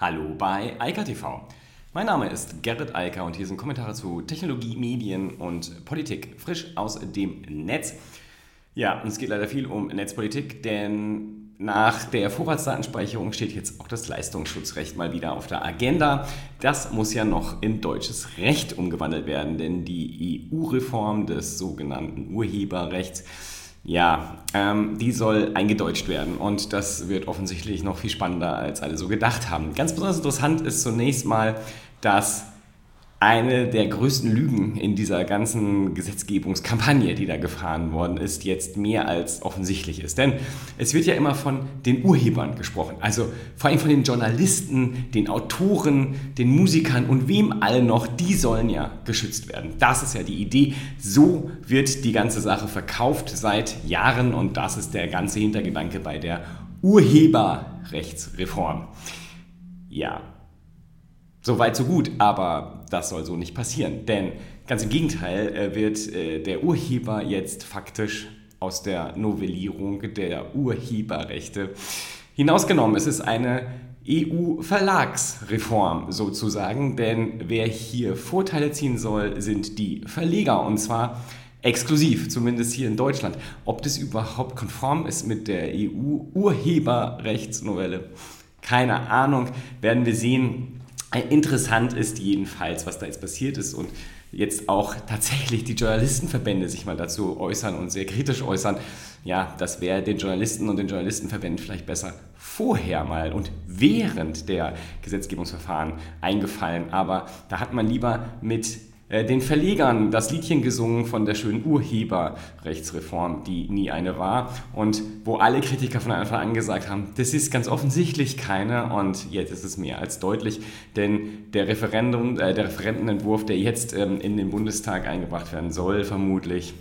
Hallo bei Eika TV. Mein Name ist Gerrit Eiker und hier sind Kommentare zu Technologie, Medien und Politik frisch aus dem Netz. Ja, und es geht leider viel um Netzpolitik, denn nach der Vorratsdatenspeicherung steht jetzt auch das Leistungsschutzrecht mal wieder auf der Agenda. Das muss ja noch in deutsches Recht umgewandelt werden, denn die EU-Reform des sogenannten Urheberrechts ja, ähm, die soll eingedeutscht werden und das wird offensichtlich noch viel spannender, als alle so gedacht haben. Ganz besonders interessant ist zunächst mal, dass eine der größten Lügen in dieser ganzen Gesetzgebungskampagne, die da gefahren worden ist, jetzt mehr als offensichtlich ist. Denn es wird ja immer von den Urhebern gesprochen, also vor allem von den Journalisten, den Autoren, den Musikern und wem alle noch, die sollen ja geschützt werden. Das ist ja die Idee. So wird die ganze Sache verkauft seit Jahren und das ist der ganze Hintergedanke bei der Urheberrechtsreform. Ja, so weit, so gut, aber das soll so nicht passieren. Denn ganz im Gegenteil äh, wird äh, der Urheber jetzt faktisch aus der Novellierung der Urheberrechte hinausgenommen. Es ist eine EU-Verlagsreform sozusagen, denn wer hier Vorteile ziehen soll, sind die Verleger und zwar exklusiv, zumindest hier in Deutschland. Ob das überhaupt konform ist mit der EU-Urheberrechtsnovelle, keine Ahnung, werden wir sehen. Interessant ist jedenfalls, was da jetzt passiert ist und jetzt auch tatsächlich die Journalistenverbände sich mal dazu äußern und sehr kritisch äußern. Ja, das wäre den Journalisten und den Journalistenverbänden vielleicht besser vorher mal und während der Gesetzgebungsverfahren eingefallen. Aber da hat man lieber mit äh, den Verlegern das Liedchen gesungen von der schönen Urheberrechtsreform, die nie eine war und wo alle Kritiker von Anfang an gesagt haben, das ist ganz offensichtlich keine und jetzt ist es mehr als deutlich, denn der, Referendum, äh, der Referentenentwurf, der jetzt ähm, in den Bundestag eingebracht werden soll, vermutlich,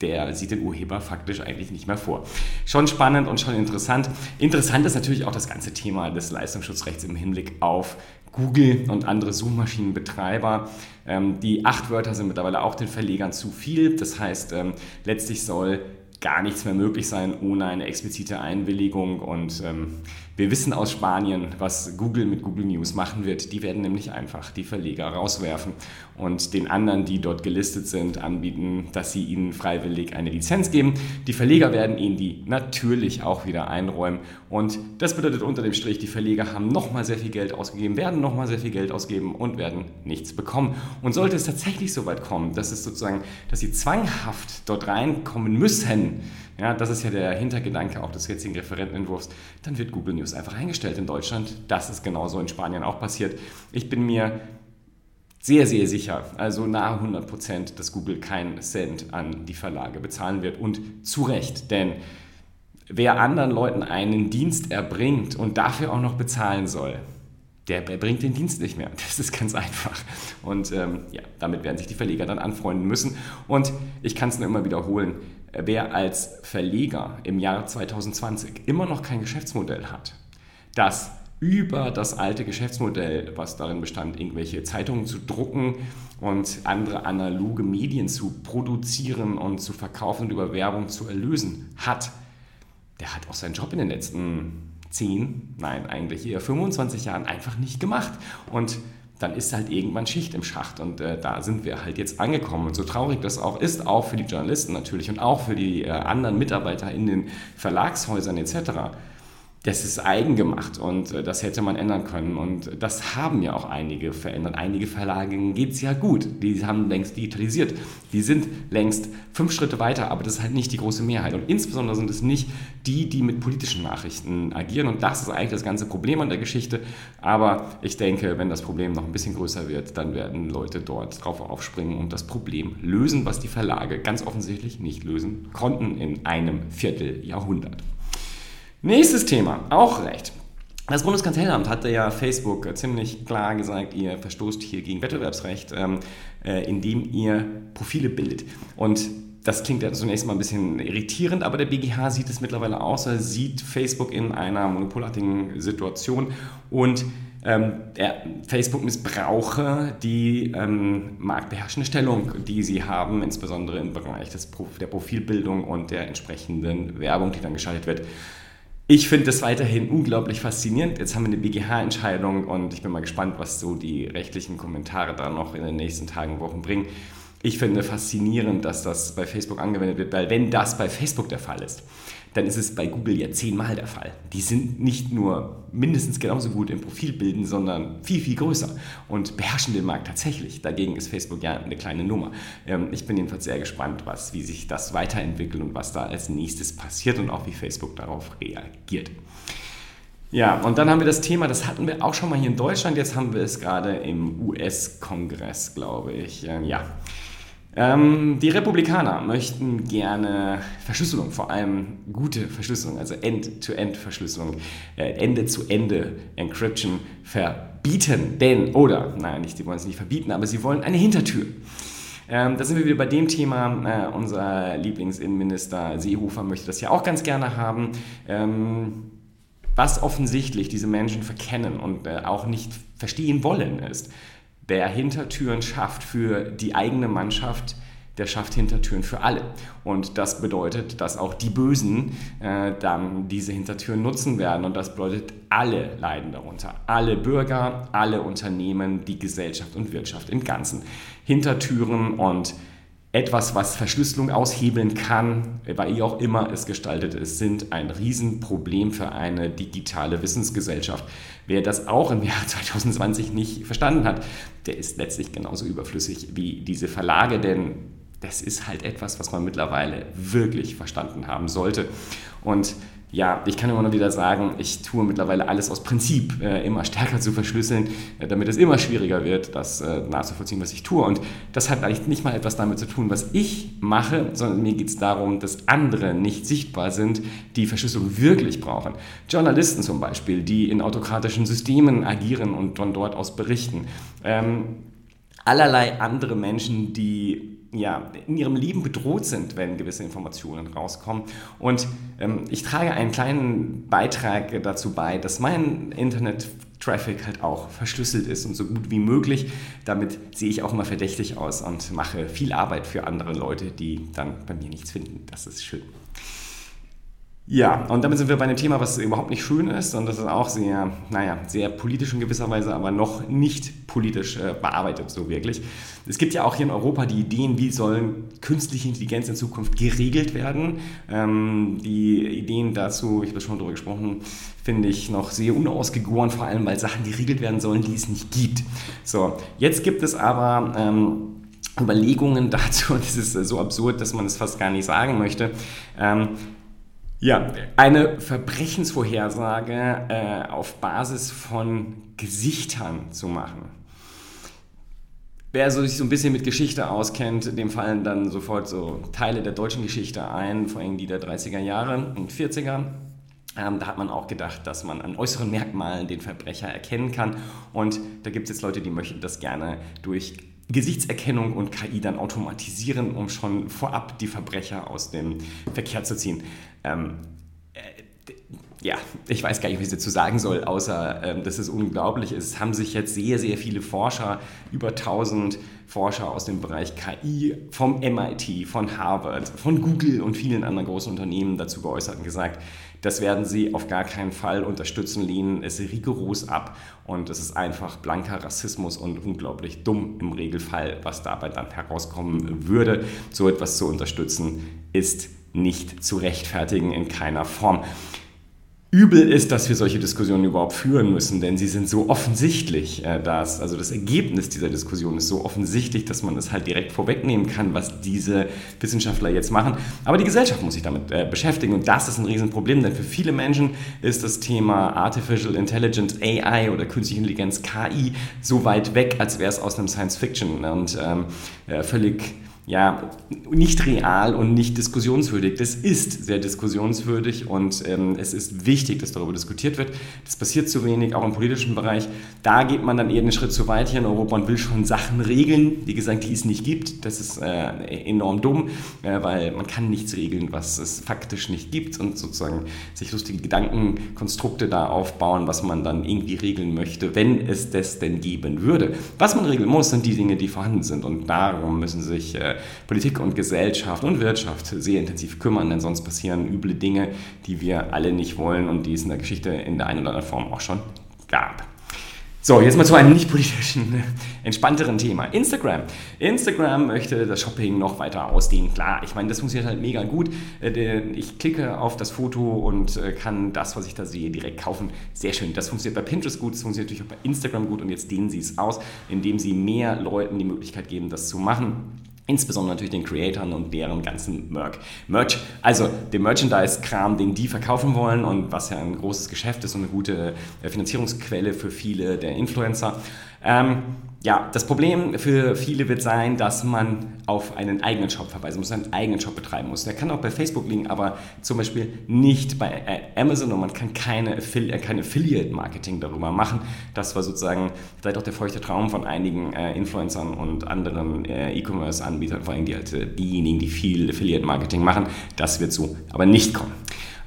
der sieht den Urheber faktisch eigentlich nicht mehr vor. Schon spannend und schon interessant. Interessant ist natürlich auch das ganze Thema des Leistungsschutzrechts im Hinblick auf Google und andere Suchmaschinenbetreiber. Ähm, die acht Wörter sind mittlerweile auch den Verlegern zu viel. Das heißt, ähm, letztlich soll gar nichts mehr möglich sein ohne eine explizite Einwilligung. Und ähm, wir wissen aus Spanien, was Google mit Google News machen wird. Die werden nämlich einfach die Verleger rauswerfen und den anderen, die dort gelistet sind, anbieten, dass sie ihnen freiwillig eine Lizenz geben. Die Verleger werden ihnen die natürlich auch wieder einräumen. Und das bedeutet unter dem Strich, die Verleger haben nochmal sehr viel Geld ausgegeben, werden nochmal sehr viel Geld ausgeben und werden nichts bekommen. Und sollte es tatsächlich so weit kommen, dass es sozusagen, dass sie zwanghaft dort reinkommen müssen, ja, das ist ja der Hintergedanke auch des jetzigen Referentenentwurfs. Dann wird Google News einfach eingestellt in Deutschland. Das ist genauso in Spanien auch passiert. Ich bin mir sehr, sehr sicher, also nahe 100 Prozent, dass Google keinen Cent an die Verlage bezahlen wird. Und zu Recht, denn wer anderen Leuten einen Dienst erbringt und dafür auch noch bezahlen soll, der bringt den Dienst nicht mehr. Das ist ganz einfach. Und ähm, ja, damit werden sich die Verleger dann anfreunden müssen. Und ich kann es nur immer wiederholen, wer als Verleger im Jahr 2020 immer noch kein Geschäftsmodell hat, das über das alte Geschäftsmodell, was darin bestand, irgendwelche Zeitungen zu drucken und andere analoge Medien zu produzieren und zu verkaufen und über Werbung zu erlösen hat, der hat auch seinen Job in den letzten 10, nein, eigentlich eher 25 Jahren einfach nicht gemacht. Und dann ist halt irgendwann Schicht im Schacht und äh, da sind wir halt jetzt angekommen. Und so traurig das auch ist, auch für die Journalisten natürlich und auch für die äh, anderen Mitarbeiter in den Verlagshäusern etc., das ist eigen gemacht und äh, das hätte man ändern können. Und das haben ja auch einige verändert. Einige Verlagen geht es ja gut. Die haben längst digitalisiert. Die sind längst fünf Schritte weiter, aber das ist halt nicht die große Mehrheit. Und insbesondere sind es nicht die, die mit politischen Nachrichten agieren. Und das ist eigentlich das ganze Problem an der Geschichte. Aber ich denke, wenn das Problem noch ein bisschen größer wird, dann werden Leute dort drauf aufspringen und das Problem lösen, was die Verlage ganz offensichtlich nicht lösen konnten in einem Vierteljahrhundert. Nächstes Thema, auch recht. Das Bundeskartellamt hatte ja Facebook ziemlich klar gesagt, ihr verstoßt hier gegen Wettbewerbsrecht, ähm, äh, indem ihr Profile bildet. Und das klingt ja zunächst mal ein bisschen irritierend, aber der BGH sieht es mittlerweile aus, er sieht Facebook in einer monopolartigen Situation und ähm, Facebook missbrauche die ähm, marktbeherrschende Stellung, die sie haben, insbesondere im Bereich des, der Profilbildung und der entsprechenden Werbung, die dann geschaltet wird Ich finde das weiterhin unglaublich faszinierend. Jetzt haben wir eine BGH-Entscheidung und ich bin mal gespannt, was so die rechtlichen Kommentare da noch in den nächsten Tagen und Wochen bringen. Ich finde faszinierend, dass das bei Facebook angewendet wird, weil wenn das bei Facebook der Fall ist, dann ist es bei Google ja zehnmal der Fall. Die sind nicht nur mindestens genauso gut im Profilbilden, sondern viel, viel größer und beherrschen den Markt tatsächlich. Dagegen ist Facebook ja eine kleine Nummer. Ähm, ich bin jedenfalls sehr gespannt, was, wie sich das weiterentwickelt und was da als nächstes passiert und auch wie Facebook darauf reagiert. Ja, und dann haben wir das Thema, das hatten wir auch schon mal hier in Deutschland, jetzt haben wir es gerade im US-Kongress, glaube ich. Ähm, ja. Ähm, die Republikaner möchten gerne Verschlüsselung, vor allem gute Verschlüsselung, also End-to-End-Verschlüsselung, äh, Ende-zu-Ende-Encryption verbieten. Denn, oder, nein, nicht, sie wollen es nicht verbieten, aber sie wollen eine Hintertür. Ähm, da sind wir wieder bei dem Thema. Äh, unser Lieblingsinnenminister Seehofer möchte das ja auch ganz gerne haben. Ähm, was offensichtlich diese Menschen verkennen und äh, auch nicht verstehen wollen, ist, Wer Hintertüren schafft für die eigene Mannschaft, der schafft Hintertüren für alle. Und das bedeutet, dass auch die Bösen äh, dann diese Hintertüren nutzen werden. Und das bedeutet, alle leiden darunter. Alle Bürger, alle Unternehmen, die Gesellschaft und Wirtschaft im Ganzen. Hintertüren und etwas, was Verschlüsselung aushebeln kann, wie auch immer es gestaltet ist, sind ein Riesenproblem für eine digitale Wissensgesellschaft. Wer das auch im Jahr 2020 nicht verstanden hat, der ist letztlich genauso überflüssig wie diese Verlage, denn das ist halt etwas, was man mittlerweile wirklich verstanden haben sollte. Und ja, ich kann immer nur wieder sagen, ich tue mittlerweile alles aus Prinzip äh, immer stärker zu verschlüsseln, äh, damit es immer schwieriger wird, das äh, nachzuvollziehen, was ich tue. Und das hat eigentlich nicht mal etwas damit zu tun, was ich mache, sondern mir geht es darum, dass andere nicht sichtbar sind, die Verschlüsselung wirklich brauchen. Journalisten zum Beispiel, die in autokratischen Systemen agieren und von dort aus berichten. Ähm, allerlei andere Menschen, die ja, in ihrem Leben bedroht sind, wenn gewisse Informationen rauskommen. Und ähm, ich trage einen kleinen Beitrag dazu bei, dass mein Internet-Traffic halt auch verschlüsselt ist und so gut wie möglich. Damit sehe ich auch immer verdächtig aus und mache viel Arbeit für andere Leute, die dann bei mir nichts finden. Das ist schön. Ja, und damit sind wir bei einem Thema, was überhaupt nicht schön ist und das ist auch sehr, naja, sehr politisch in gewisser Weise, aber noch nicht politisch äh, bearbeitet so wirklich. Es gibt ja auch hier in Europa die Ideen, wie sollen künstliche Intelligenz in Zukunft geregelt werden. Ähm, die Ideen dazu, ich habe schon darüber gesprochen, finde ich noch sehr unausgegoren, vor allem weil Sachen geregelt werden sollen, die es nicht gibt. So, jetzt gibt es aber... Ähm, Überlegungen dazu, und das ist so absurd, dass man es fast gar nicht sagen möchte. Ähm, ja, eine Verbrechensvorhersage äh, auf Basis von Gesichtern zu machen. Wer so sich so ein bisschen mit Geschichte auskennt, dem fallen dann sofort so Teile der deutschen Geschichte ein, vor allem die der 30er Jahre und 40er. Ähm, da hat man auch gedacht, dass man an äußeren Merkmalen den Verbrecher erkennen kann. Und da gibt es jetzt Leute, die möchten das gerne durch Gesichtserkennung und KI dann automatisieren, um schon vorab die Verbrecher aus dem Verkehr zu ziehen. Ähm, äh, ja, ich weiß gar nicht, wie ich dazu sagen soll, außer ähm, dass es unglaublich ist. Es haben sich jetzt sehr, sehr viele Forscher, über 1000 Forscher aus dem Bereich KI vom MIT, von Harvard, von Google und vielen anderen großen Unternehmen dazu geäußert und gesagt, das werden sie auf gar keinen Fall unterstützen, lehnen es rigoros ab und es ist einfach blanker Rassismus und unglaublich dumm im Regelfall, was dabei dann herauskommen würde. So etwas zu unterstützen ist nicht zu rechtfertigen in keiner Form. Übel ist, dass wir solche Diskussionen überhaupt führen müssen, denn sie sind so offensichtlich, äh, dass, also das Ergebnis dieser Diskussion ist so offensichtlich, dass man es halt direkt vorwegnehmen kann, was diese Wissenschaftler jetzt machen. Aber die Gesellschaft muss sich damit äh, beschäftigen und das ist ein Riesenproblem, denn für viele Menschen ist das Thema Artificial Intelligence, AI oder künstliche Intelligenz, KI, so weit weg, als wäre es aus einem Science Fiction und ähm, äh, völlig ja, nicht real und nicht diskussionswürdig. Das ist sehr diskussionswürdig und ähm, es ist wichtig, dass darüber diskutiert wird. Das passiert zu wenig, auch im politischen Bereich. Da geht man dann eher einen Schritt zu weit hier in Europa und will schon Sachen regeln, wie gesagt, die es nicht gibt. Das ist äh, enorm dumm, äh, weil man kann nichts regeln, was es faktisch nicht gibt und sozusagen sich lustige Gedankenkonstrukte da aufbauen, was man dann irgendwie regeln möchte, wenn es das denn geben würde. Was man regeln muss, sind die Dinge, die vorhanden sind und darum müssen sich äh, Politik und Gesellschaft und Wirtschaft sehr intensiv kümmern, denn sonst passieren üble Dinge, die wir alle nicht wollen und die es in der Geschichte in der einen oder anderen Form auch schon gab. So, jetzt mal zu einem nicht politischen, entspannteren Thema. Instagram. Instagram möchte das Shopping noch weiter ausdehnen. Klar, ich meine, das funktioniert halt mega gut. Äh, ich klicke auf das Foto und äh, kann das, was ich da sehe, direkt kaufen. Sehr schön. Das funktioniert bei Pinterest gut, das funktioniert natürlich auch bei Instagram gut und jetzt dehnen sie es aus, indem sie mehr Leuten die Möglichkeit geben, das zu machen. Insbesondere natürlich den Creatoren und deren ganzen Merch. Merch, also den Merchandise-Kram, den die verkaufen wollen und was ja ein großes Geschäft ist und eine gute äh, Finanzierungsquelle für viele der Influencer. Ähm, ja, das Problem für viele wird sein, dass man auf einen eigenen Shop verweisen muss, einen eigenen Shop betreiben muss. Der kann auch bei Facebook liegen, aber zum Beispiel nicht bei äh, Amazon und man kann keine, äh, kein Affiliate-Marketing darüber machen. Das war sozusagen vielleicht auch der feuchte Traum von einigen äh, Influencern und anderen äh, E-Commerce-Anbietern, vor allem die halt, diejenigen, die viel Affiliate-Marketing machen. Das wird so aber nicht kommen.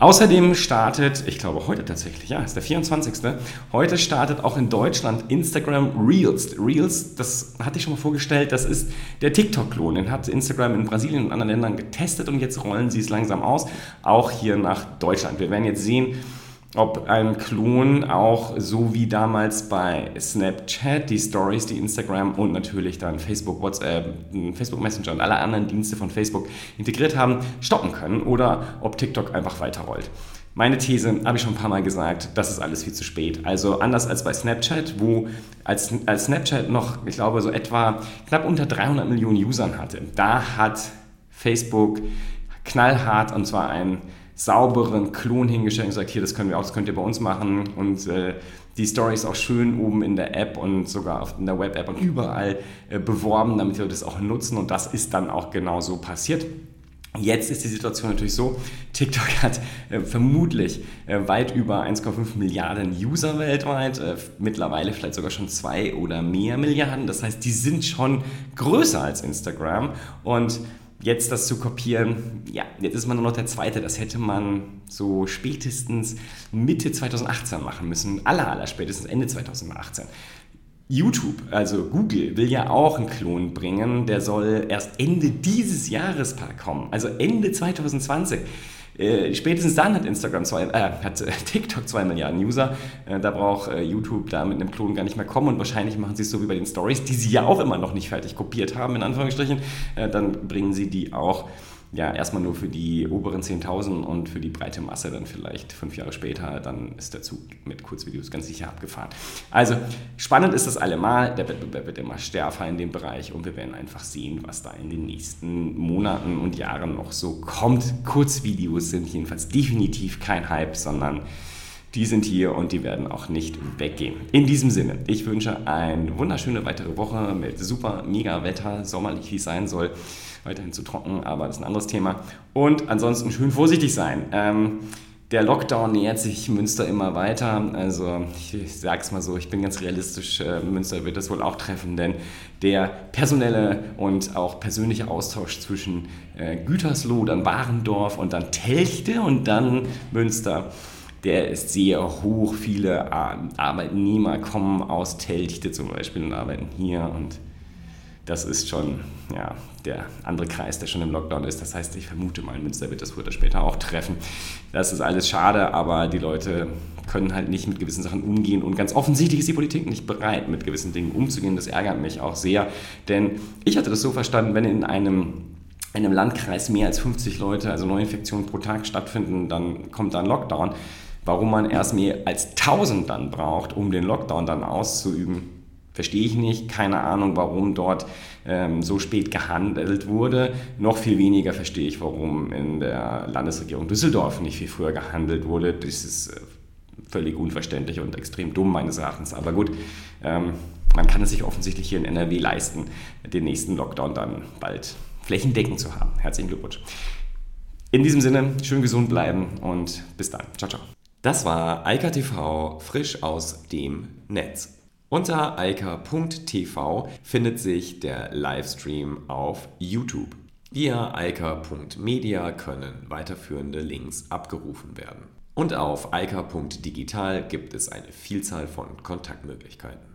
Außerdem startet, ich glaube heute tatsächlich, ja, ist der 24. Heute startet auch in Deutschland Instagram Reels. Reels, das hatte ich schon mal vorgestellt, das ist der TikTok-Klon. Den hat Instagram in Brasilien und anderen Ländern getestet und jetzt rollen sie es langsam aus, auch hier nach Deutschland. Wir werden jetzt sehen, ob ein Klon auch so wie damals bei Snapchat die Stories, die Instagram und natürlich dann Facebook, WhatsApp, Facebook Messenger und alle anderen Dienste von Facebook integriert haben, stoppen können oder ob TikTok einfach weiterrollt. Meine These, habe ich schon ein paar Mal gesagt, das ist alles viel zu spät. Also anders als bei Snapchat, wo als, als Snapchat noch, ich glaube, so etwa knapp unter 300 Millionen Usern hatte, da hat Facebook knallhart und zwar ein sauberen Klon hingestellt und gesagt, hier, das können wir auch, das könnt ihr bei uns machen und äh, die Story ist auch schön oben in der App und sogar in der Web-App und überall äh, beworben, damit wir das auch nutzen und das ist dann auch genau so passiert. Jetzt ist die Situation natürlich so, TikTok hat äh, vermutlich äh, weit über 1,5 Milliarden User weltweit, äh, mittlerweile vielleicht sogar schon zwei oder mehr Milliarden. Das heißt, die sind schon größer als Instagram und jetzt das zu kopieren, ja, jetzt ist man nur noch der Zweite. Das hätte man so spätestens Mitte 2018 machen müssen. Aller, aller spätestens Ende 2018. YouTube, also Google, will ja auch einen Klon bringen. Der soll erst Ende dieses Jahres kommen, also Ende 2020. Äh, spätestens dann hat Instagram zwei, äh, hat äh, TikTok zwei Milliarden User. Äh, da braucht YouTube da mit einem Klon gar nicht mehr kommen und wahrscheinlich machen sie es so wie bei den Stories, die sie ja auch immer noch nicht fertig kopiert haben, in Anführungsstrichen. Dann bringen sie die auch ja, erstmal nur für die oberen 10.000 und für die breite Masse dann vielleicht fünf Jahre später, dann ist der Zug mit Kurzvideos ganz sicher abgefahren. Also spannend ist das allemal, der Wettbewerb wird immer stärker in dem Bereich und wir werden einfach sehen, was da in den nächsten Monaten und Jahren noch so kommt. Kurzvideos sind jedenfalls definitiv kein Hype, sondern die sind hier und die werden auch nicht weggehen. In diesem Sinne, ich wünsche eine wunderschöne weitere Woche mit super mega Wetter, sommerlich wie es sein soll weiterhin zu trocken, aber das ist ein anderes Thema. Und ansonsten schön vorsichtig sein. Ähm, der Lockdown nähert sich Münster immer weiter. Also ich sage es mal so, ich bin ganz realistisch, äh, Münster wird das wohl auch treffen, denn der personelle und auch persönliche Austausch zwischen äh, Gütersloh, dann Warendorf und dann Telchte und dann Münster, der ist sehr hoch. Viele Arbeitnehmer kommen aus Telchte zum Beispiel und arbeiten hier und das ist schon ja, der andere Kreis, der schon im Lockdown ist. Das heißt, ich vermute mal, Münster wird das früher oder später auch treffen. Das ist alles schade, aber die Leute können halt nicht mit gewissen Sachen umgehen und ganz offensichtlich ist die Politik nicht bereit, mit gewissen Dingen umzugehen. Das ärgert mich auch sehr, denn ich hatte das so verstanden, wenn in einem in einem Landkreis mehr als 50 Leute, also Neuinfektionen pro Tag stattfinden, dann kommt da ein Lockdown. Warum man erst mehr als 1000 dann braucht, um den Lockdown dann auszuüben, Verstehe ich nicht, keine Ahnung, warum dort ähm, so spät gehandelt wurde. Noch viel weniger verstehe ich, warum in der Landesregierung Düsseldorf nicht viel früher gehandelt wurde. Das ist äh, völlig unverständlich und extrem dumm meines Erachtens. Aber gut, ähm, man kann es sich offensichtlich hier in NRW leisten, den nächsten Lockdown dann bald flächendeckend zu haben. Herzlichen Glückwunsch. In diesem Sinne, schön gesund bleiben und bis dann. Ciao, ciao. Das war Eika TV frisch aus dem Netz. Unter eika.tv findet sich der Livestream auf YouTube. Via eika.media können weiterführende Links abgerufen werden. Und auf eika.digital gibt es eine Vielzahl von Kontaktmöglichkeiten.